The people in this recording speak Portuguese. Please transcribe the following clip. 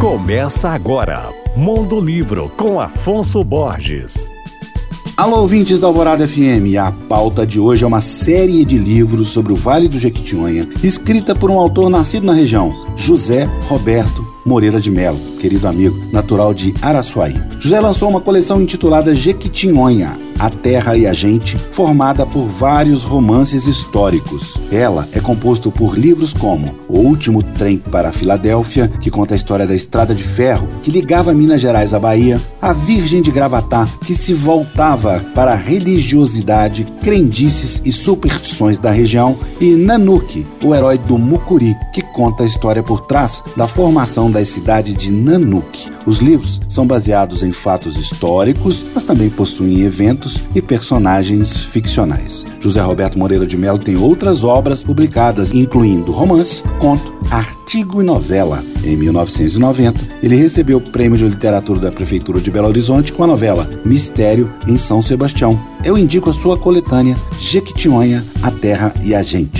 Começa agora, Mundo Livro com Afonso Borges. Alô, ouvintes da Alvorada FM. A pauta de hoje é uma série de livros sobre o Vale do Jequitinhonha, escrita por um autor nascido na região, José Roberto Moreira de Melo, querido amigo, natural de Araçuaí. José lançou uma coleção intitulada Jequitinhonha, a Terra e a Gente, formada por vários romances históricos. Ela é composto por livros como O Último Trem para a Filadélfia, que conta a história da estrada de ferro que ligava Minas Gerais à Bahia, A Virgem de Gravatá, que se voltava para a religiosidade, crendices e superstições da região, e Nanuque, o herói do Mucuri, que conta a história por trás da formação da cidade de Nanuque. Os livros são baseados em fatos históricos, mas também possuem eventos e personagens ficcionais. José Roberto Moreira de Mello tem outras obras publicadas, incluindo romance, conto, artigo e novela. Em 1990, ele recebeu o Prêmio de Literatura da Prefeitura de Belo Horizonte com a novela Mistério em São Sebastião. Eu indico a sua coletânea Jequitinhonha, A Terra e a Gente.